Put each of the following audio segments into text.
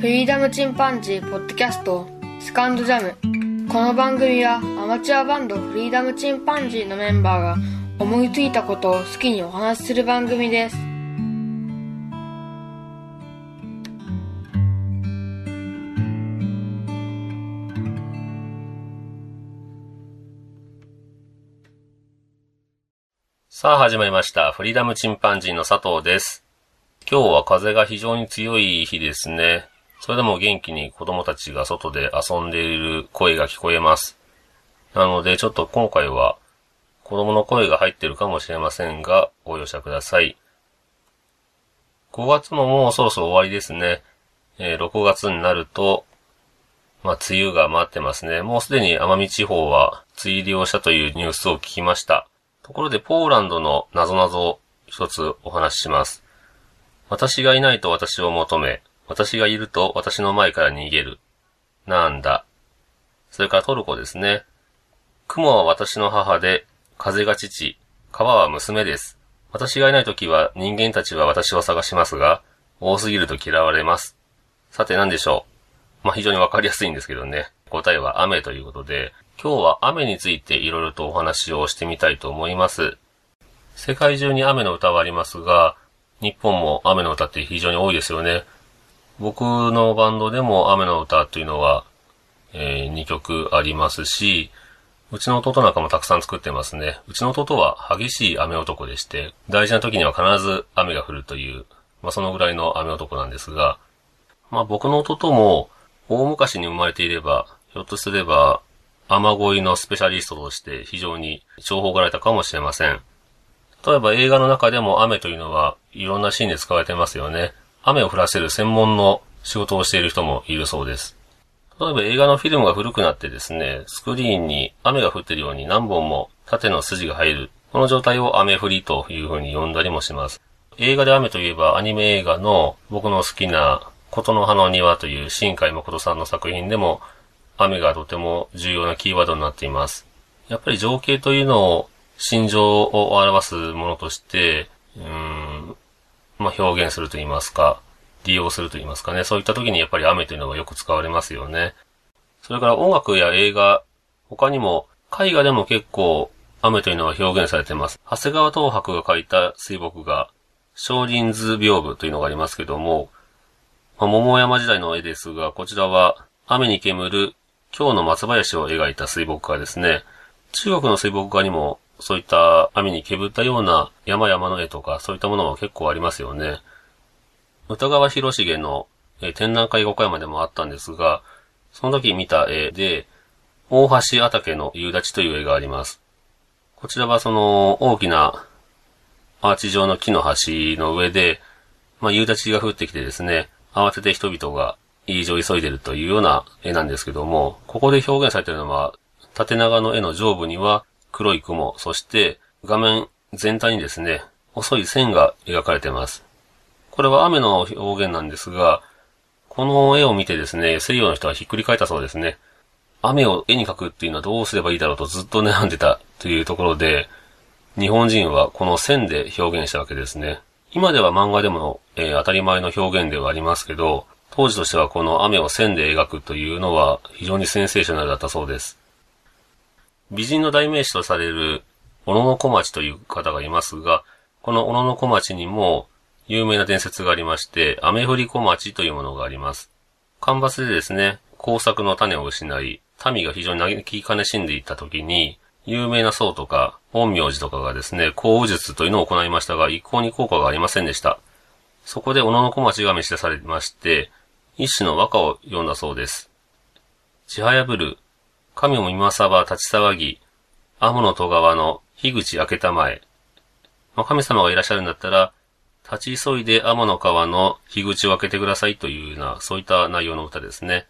フリーダムチンパンジーポッドキャストスカンドジャムこの番組はアマチュアバンドフリーダムチンパンジーのメンバーが思いついたことを好きにお話しする番組ですさあ始まりました。フリーダムチンパンジーの佐藤です。今日は風が非常に強い日ですね。それでも元気に子供たちが外で遊んでいる声が聞こえます。なのでちょっと今回は子供の声が入ってるかもしれませんが、ご容赦ください。5月ももうそろそろ終わりですね。えー6月になると、まあ、梅雨が待ってますね。もうすでに奄美地方は梅雨入りをしたというニュースを聞きました。ところで、ポーランドの謎々を一つお話しします。私がいないと私を求め、私がいると私の前から逃げる。なんだ。それからトルコですね。雲は私の母で、風が父、川は娘です。私がいないときは人間たちは私を探しますが、多すぎると嫌われます。さて何でしょう。まあ、非常にわかりやすいんですけどね。答えは雨ということで、今日は雨についていろいろとお話をしてみたいと思います。世界中に雨の歌はありますが、日本も雨の歌って非常に多いですよね。僕のバンドでも雨の歌というのは、え2曲ありますし、うちの弟なんかもたくさん作ってますね。うちの弟は激しい雨男でして、大事な時には必ず雨が降るという、まあそのぐらいの雨男なんですが、まあ僕の弟も大昔に生まれていれば、ひょっとすれば雨乞いのスペシャリストとして非常に重宝がられたかもしれません。例えば映画の中でも雨というのはいろんなシーンで使われてますよね。雨を降らせる専門の仕事をしている人もいるそうです。例えば映画のフィルムが古くなってですね、スクリーンに雨が降ってるように何本も縦の筋が入る。この状態を雨降りという風に呼んだりもします。映画で雨といえばアニメ映画の僕の好きな琴の葉の庭という新海誠さんの作品でも雨がとても重要なキーワードになっています。やっぱり情景というのを心情を表すものとして、うん、まあ、表現すると言いますか、利用すると言いますかね。そういった時にやっぱり雨というのはよく使われますよね。それから音楽や映画、他にも絵画でも結構雨というのは表現されています。長谷川東博が描いた水墨画、少林図屏風というのがありますけども、まあ、桃山時代の絵ですが、こちらは雨に煙る今日の松林を描いた水墨画ですね。中国の水墨画にもそういった雨に煙ったような山々の絵とかそういったものも結構ありますよね。歌川広重の、えー展覧会岡山でもあったんですが、その時見た絵で、大橋あたけの夕立という絵があります。こちらはその大きなアーチ状の木の橋の上で、まあ、夕立が降ってきてですね、慌てて人々がいい上急いでるというような絵なんですけども、ここで表現されているのは、縦長の絵の上部には黒い雲、そして画面全体にですね、細い線が描かれています。これは雨の表現なんですが、この絵を見てですね、西洋の人はひっくり返ったそうですね。雨を絵に描くっていうのはどうすればいいだろうとずっと悩んでたというところで、日本人はこの線で表現したわけですね。今では漫画でも、えー当たり前の表現ではありますけど、当時としてはこの雨を線で描くというのは非常にセンセーショナルだったそうです。美人の代名詞とされる小野小町という方がいますが、この小野小町にも有名な伝説がありまして、雨降り小町というものがあります。干ばつでですね、工作の種を失い、民が非常に嘆き悲しんでいた時に、有名な僧とか、陰陽師とかがですね、降雨術というのを行いましたが、一向に効果がありませんでした。そこで小野小町が召し出されまして、一種の和歌を読んだそうです。ちはやぶる、神も今さば立ち騒ぎ、天の戸川の樋口開けたまえ。まあ、神様がいらっしゃるんだったら、立ち急いで天の川の樋口を開けてくださいというような、そういった内容の歌ですね。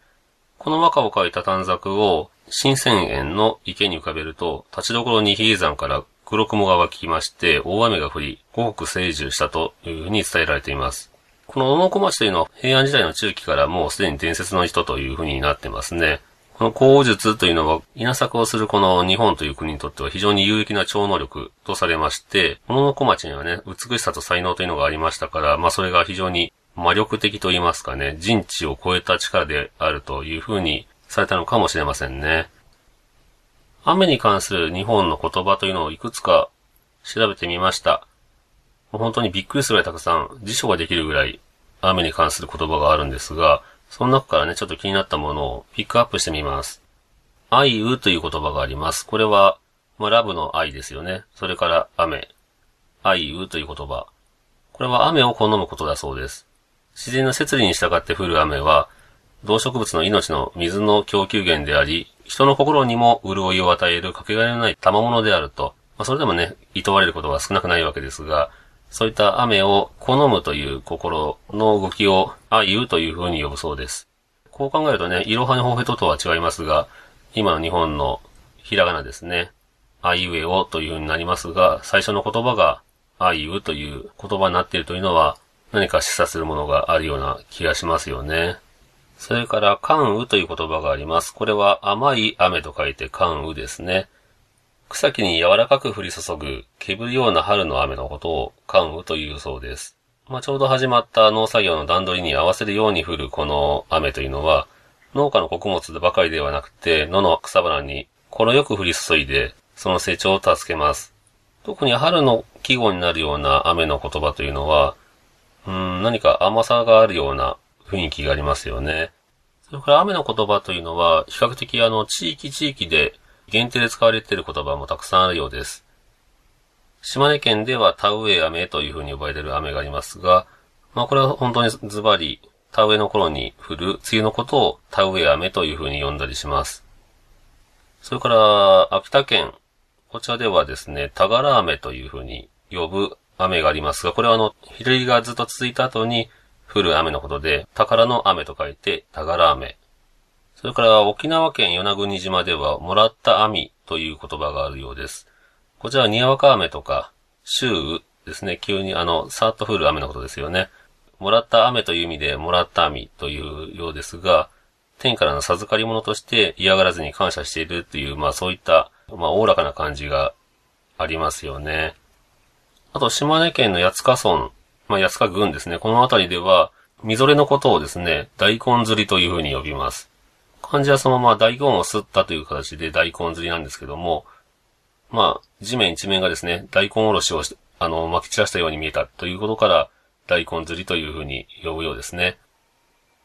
この和歌を書いた短冊を新泉園の池に浮かべると、立ちどころに比叡山から黒雲が湧きまして、大雨が降り、五穀成住したというふうに伝えられています。この小野小町というのは平安時代の中期からもうすでに伝説の人というふうになってますね。この鉱術というのは稲作をするこの日本という国にとっては非常に有益な超能力とされまして、小野小町にはね、美しさと才能というのがありましたから、まあそれが非常に魔力的と言いますかね、人知を超えた力であるというふうにされたのかもしれませんね。雨に関する日本の言葉というのをいくつか調べてみました。本当にびっくりするぐらいたくさん辞書ができるぐらい雨に関する言葉があるんですが、その中からね、ちょっと気になったものをピックアップしてみます。愛うという言葉があります。これは、まあ、ラブの愛ですよね。それから雨。愛うという言葉。これは雨を好むことだそうです。自然の摂理に従って降る雨は、動植物の命の水の供給源であり、人の心にも潤いを与えるかけがえのない賜物であると。まあ、それでもね、厭われることは少なくないわけですが、そういった雨を好むという心の動きを愛うという風に呼ぶそうです。こう考えるとね、いろはにほへととは違いますが、今の日本のひらがなですね。あいうえおという風になりますが、最初の言葉があいうという言葉になっているというのは何か示唆するものがあるような気がしますよね。それから、関羽という言葉があります。これは甘い雨と書いて関羽ですね。草木に柔らかく降り注ぐ、煙るような春の雨のことを関羽というそうです。まあ、ちょうど始まった農作業の段取りに合わせるように降るこの雨というのは、農家の穀物ばかりではなくて、野の草花にこのよく降り注いで、その成長を助けます。特に春の季語になるような雨の言葉というのは、うん、何か甘さがあるような雰囲気がありますよね。それから雨の言葉というのは、比較的あの、地域地域で限定で使われている言葉もたくさんあるようです。島根県では田植え雨という風に呼ばれている雨がありますが、まあこれは本当にズバリ、田植えの頃に降る梅雨のことを田植え雨という風に呼んだりします。それから、秋田県。こちらではですね、田柄雨という風に呼ぶ雨がありますが、これはあの、日照りがずっと続いた後に降る雨のことで、宝の雨と書いて、田柄雨。それから沖縄県与那国島では、もらった網という言葉があるようです。こちらはにわか雨とか、週雨ですね。急にあの、さーっと降る雨のことですよね。もらった雨という意味で、もらった網というようですが、天からの授かり物として嫌がらずに感謝しているっていう、まあそういった、まあおおらかな感じがありますよね。あと、島根県の八塚村、まあ八塚郡ですね。この辺りでは、みぞれのことをですね、大根釣りというふうに呼びます。漢字はそのまま大根を吸ったという形で大根釣りなんですけども、まあ、地面一面がですね、大根おろしをあの、巻き散らしたように見えたということから、大根釣りというふうに呼ぶようですね。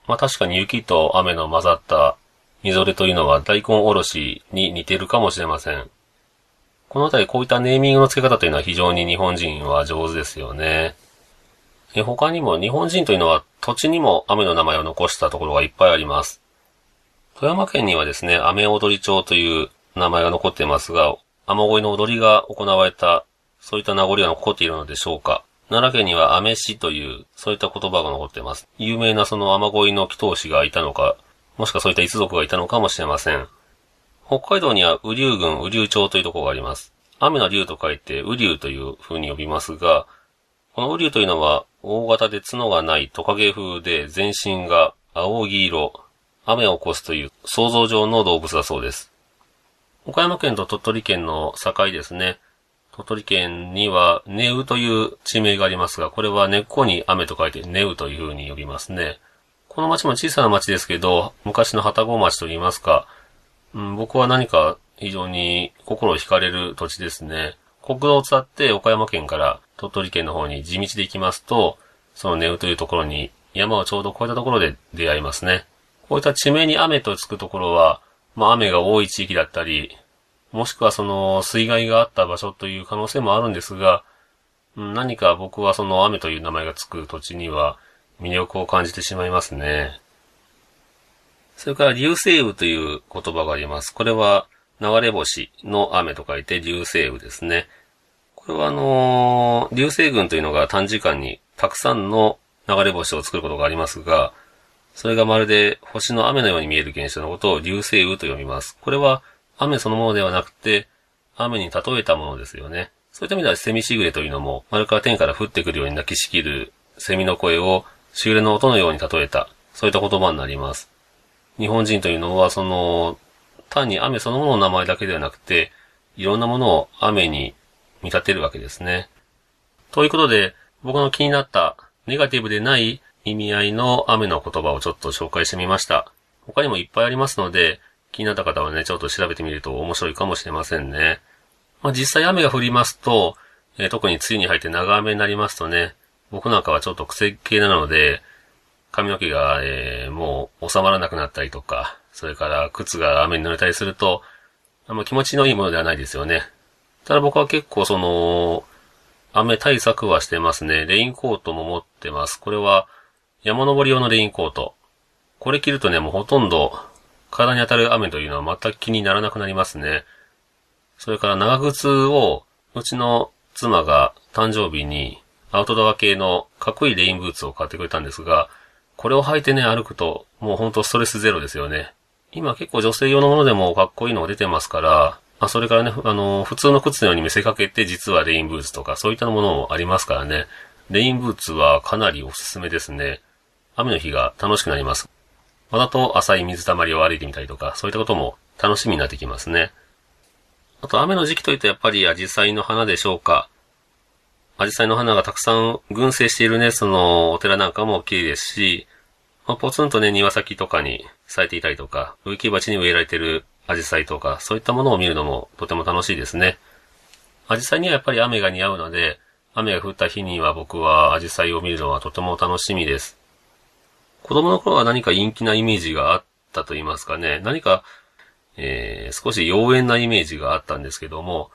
まあ確かに雪と雨の混ざったみぞれというのは大根おろしに似てるかもしれません。このあたりこういったネーミングの付け方というのは非常に日本人は上手ですよね。他にも日本人というのは土地にも雨の名前を残したところがいっぱいあります。富山県にはですね、雨踊り町という名前が残っていますが、雨乞いの踊りが行われた、そういった名残が残っているのでしょうか。奈良県には雨師という、そういった言葉が残っています。有名なその雨乞いの祈祷師がいたのか、もしくはそういった一族がいたのかもしれません。北海道には雨竜郡雨竜町というところがあります。雨の竜と書いて雨竜という風に呼びますが、この雨竜というのは大型で角がないトカゲ風で全身が青黄色、雨を起こすという想像上の動物だそうです。岡山県と鳥取県の境ですね。鳥取県には、ネウという地名がありますが、これは根っこに雨と書いてネウという風に呼びますね。この町も小さな町ですけど、昔の旗子町と言いますか、うん、僕は何か非常に心を惹かれる土地ですね。国道を伝って岡山県から鳥取県の方に地道で行きますと、そのネウというところに山をちょうど越えたところで出会いますね。こういった地名に雨とつくところは、まあ雨が多い地域だったり、もしくはその水害があった場所という可能性もあるんですが、何か僕はその雨という名前がつく土地には魅力を感じてしまいますね。それから流星雨という言葉があります。これは流れ星の雨と書いて流星雨ですね。これはあの、流星群というのが短時間にたくさんの流れ星を作ることがありますが、それがまるで星の雨のように見える現象のことを流星雨と呼びます。これは雨そのものではなくて、雨に例えたものですよね。そういった意味ではセミシグレというのも、丸から天から降ってくるように泣きしきるセミの声をシグレの音のように例えた、そういった言葉になります。日本人というのは、その、単に雨そのものの名前だけではなくて、いろんなものを雨に見立てるわけですね。ということで、僕の気になったネガティブでない意味合いの雨の言葉をちょっと紹介してみました。他にもいっぱいありますので、気になった方はね、ちょっと調べてみると面白いかもしれませんね。まあ、実際雨が降りますと、えー、特に梅雨に入って長雨になりますとね、僕なんかはちょっと癖系なので、髪の毛が、えー、もう収まらなくなったりとか、それから靴が雨に濡れたりすると、あんま気持ちのいいものではないですよね。ただ僕は結構その、雨対策はしてますね。レインコートも持ってます。これは山登り用のレインコート。これ着るとね、もうほとんど体に当たる雨というのは全く気にならなくなりますね。それから長靴を、うちの妻が誕生日にアウトドア系のかっこいいレインブーツを買ってくれたんですが、これを履いてね、歩くと、もうほんとストレスゼロですよね。今結構女性用のものでもかっこいいのが出てますから、あ、それからね、あの、普通の靴のように見せかけて実はレインブーツとかそういったものもありますからね。レインブーツはかなりおすすめですね。雨の日が楽しくなります。わざと浅い水たまりを歩いてみたりとか、そういったことも楽しみになってきますね。あと雨の時期といったらやっぱりアジサイの花でしょうか。アジサイの花がたくさん群生しているね、そのお寺なんかも綺麗ですし、まあ、ポツンとね、庭先とかに咲いていたりとか、植木鉢に植えられているアジサイとか、そういったものを見るのもとても楽しいですね。アジサイにはやっぱり雨が似合うので、雨が降った日には僕はアジサイを見るのはとても楽しみです。子供の頃は何か陰気なイメージがあったと言いますかね。何か、えー、少し妖艶なイメージがあったんですけども、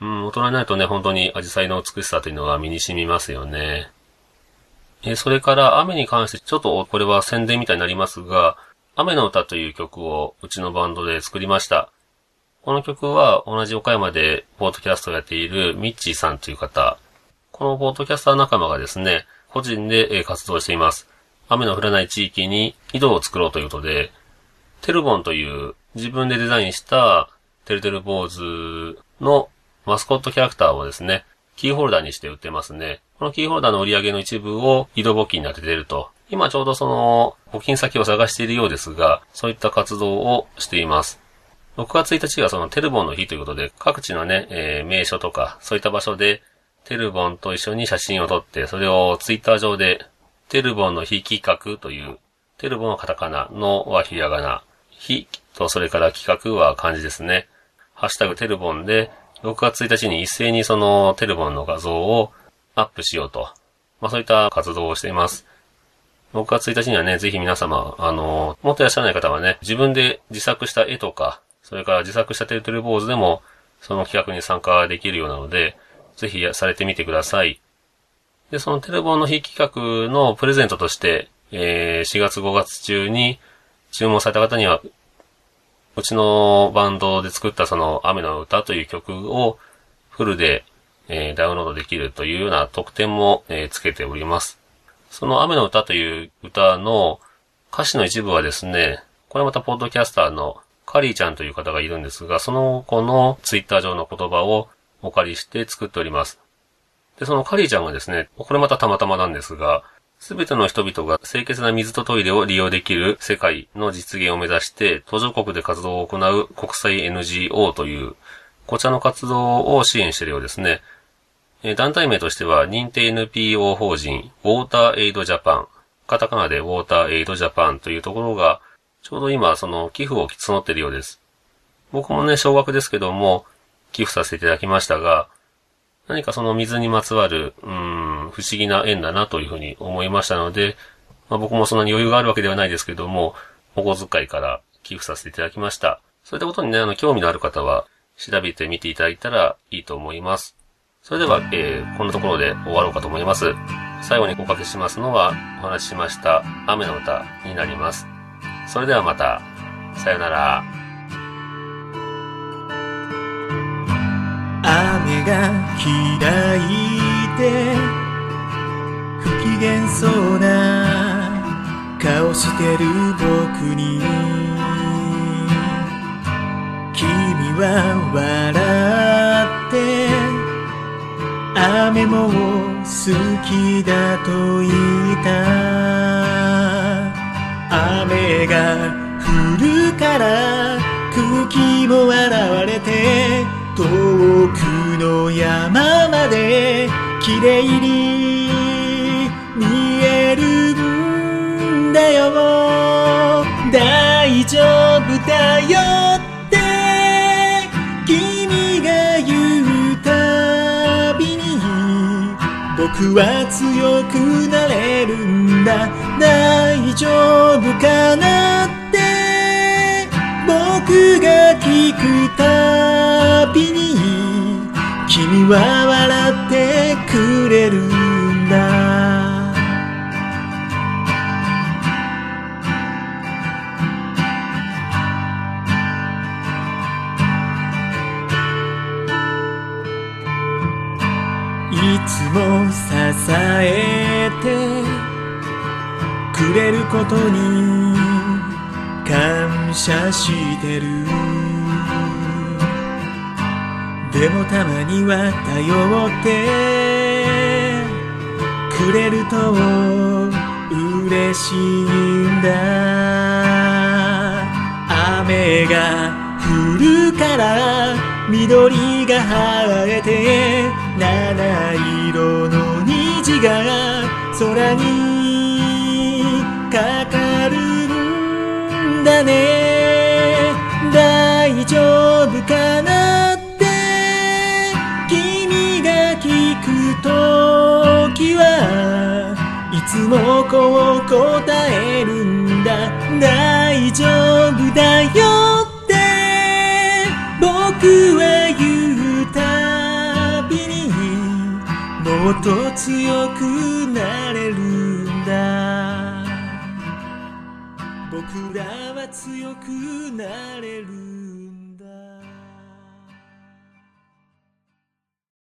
うん、大人になるとね、本当にアジサイの美しさというのが身に染みますよね。えー、それから雨に関して、ちょっとこれは宣伝みたいになりますが、雨の歌という曲をうちのバンドで作りました。この曲は同じ岡山でポートキャストをやっているミッチーさんという方、このポートキャスター仲間がですね、個人で活動しています。雨の降らない地域に井戸を作ろうということで、テルボンという自分でデザインしたてるてる坊主のマスコットキャラクターをですね、キーホルダーにして売ってますね。このキーホルダーの売り上げの一部を井戸募金に当ててると。今ちょうどその募金先を探しているようですが、そういった活動をしています。6月1日がそのテルボンの日ということで、各地のね、えー、名所とか、そういった場所で、テルボンと一緒に写真を撮って、それをツイッター上でテルボンの非企画という、テルボンはカタカナ、のはひらがな、非とそれから企画は漢字ですね。ハッシュタグテルボンで、6月1日に一斉にそのテルボンの画像をアップしようと。まあそういった活動をしています。6月1日にはね、ぜひ皆様、あの、もっといらっしゃらない方はね、自分で自作した絵とか、それから自作したテルテル坊主でも、その企画に参加できるようなので、ぜひされてみてください。で、そのテレボンの非企画のプレゼントとして、えー、4月5月中に注文された方には、うちのバンドで作ったその雨の歌という曲をフルで、えー、ダウンロードできるというような特典も、えー、つけております。その雨の歌という歌の歌詞の一部はですね、これまたポッドキャスターのカリーちゃんという方がいるんですが、その子のツイッター上の言葉をお借りして作っております。で、そのカリーちゃんがですね、これまたたまたまなんですが、すべての人々が清潔な水とトイレを利用できる世界の実現を目指して、途上国で活動を行う国際 NGO という、こちらの活動を支援しているようですね。団体名としては、認定 NPO 法人、ウォーターエイドジャパン、カタカナでウォーターエイドジャパンというところが、ちょうど今、その寄付を募っているようです。僕もね、小学ですけども、寄付させていただきましたが、何かその水にまつわる、うん、不思議な縁だなというふうに思いましたので、まあ、僕もそんなに余裕があるわけではないですけども、お小遣いから寄付させていただきました。そういったことにね、あの、興味のある方は、調べてみていただいたらいいと思います。それでは、えー、こんなところで終わろうかと思います。最後におかけしますのは、お話ししました、雨の歌になります。それではまた、さよなら。が開いて不機嫌そうな顔してる僕に。君は笑って雨も好きだと言った。雨が降るから空気も現れて遠くの山まで綺麗に見えるんだよ。大丈夫だよって。君が言うたびに僕は強くなれるんだ。大丈夫かなって。僕が聞くたは笑ってくれるんだ。いつも支えてくれることに感謝してる。でもたまには頼ってくれると嬉しいんだ。雨が降るから緑が生えて七色の虹が空にかかるんだね。大丈夫かな？聞くときはいつもこう答えるんだ。大丈夫だよって僕は言うたびにもっと強くなれるんだ。僕らは強くなれる。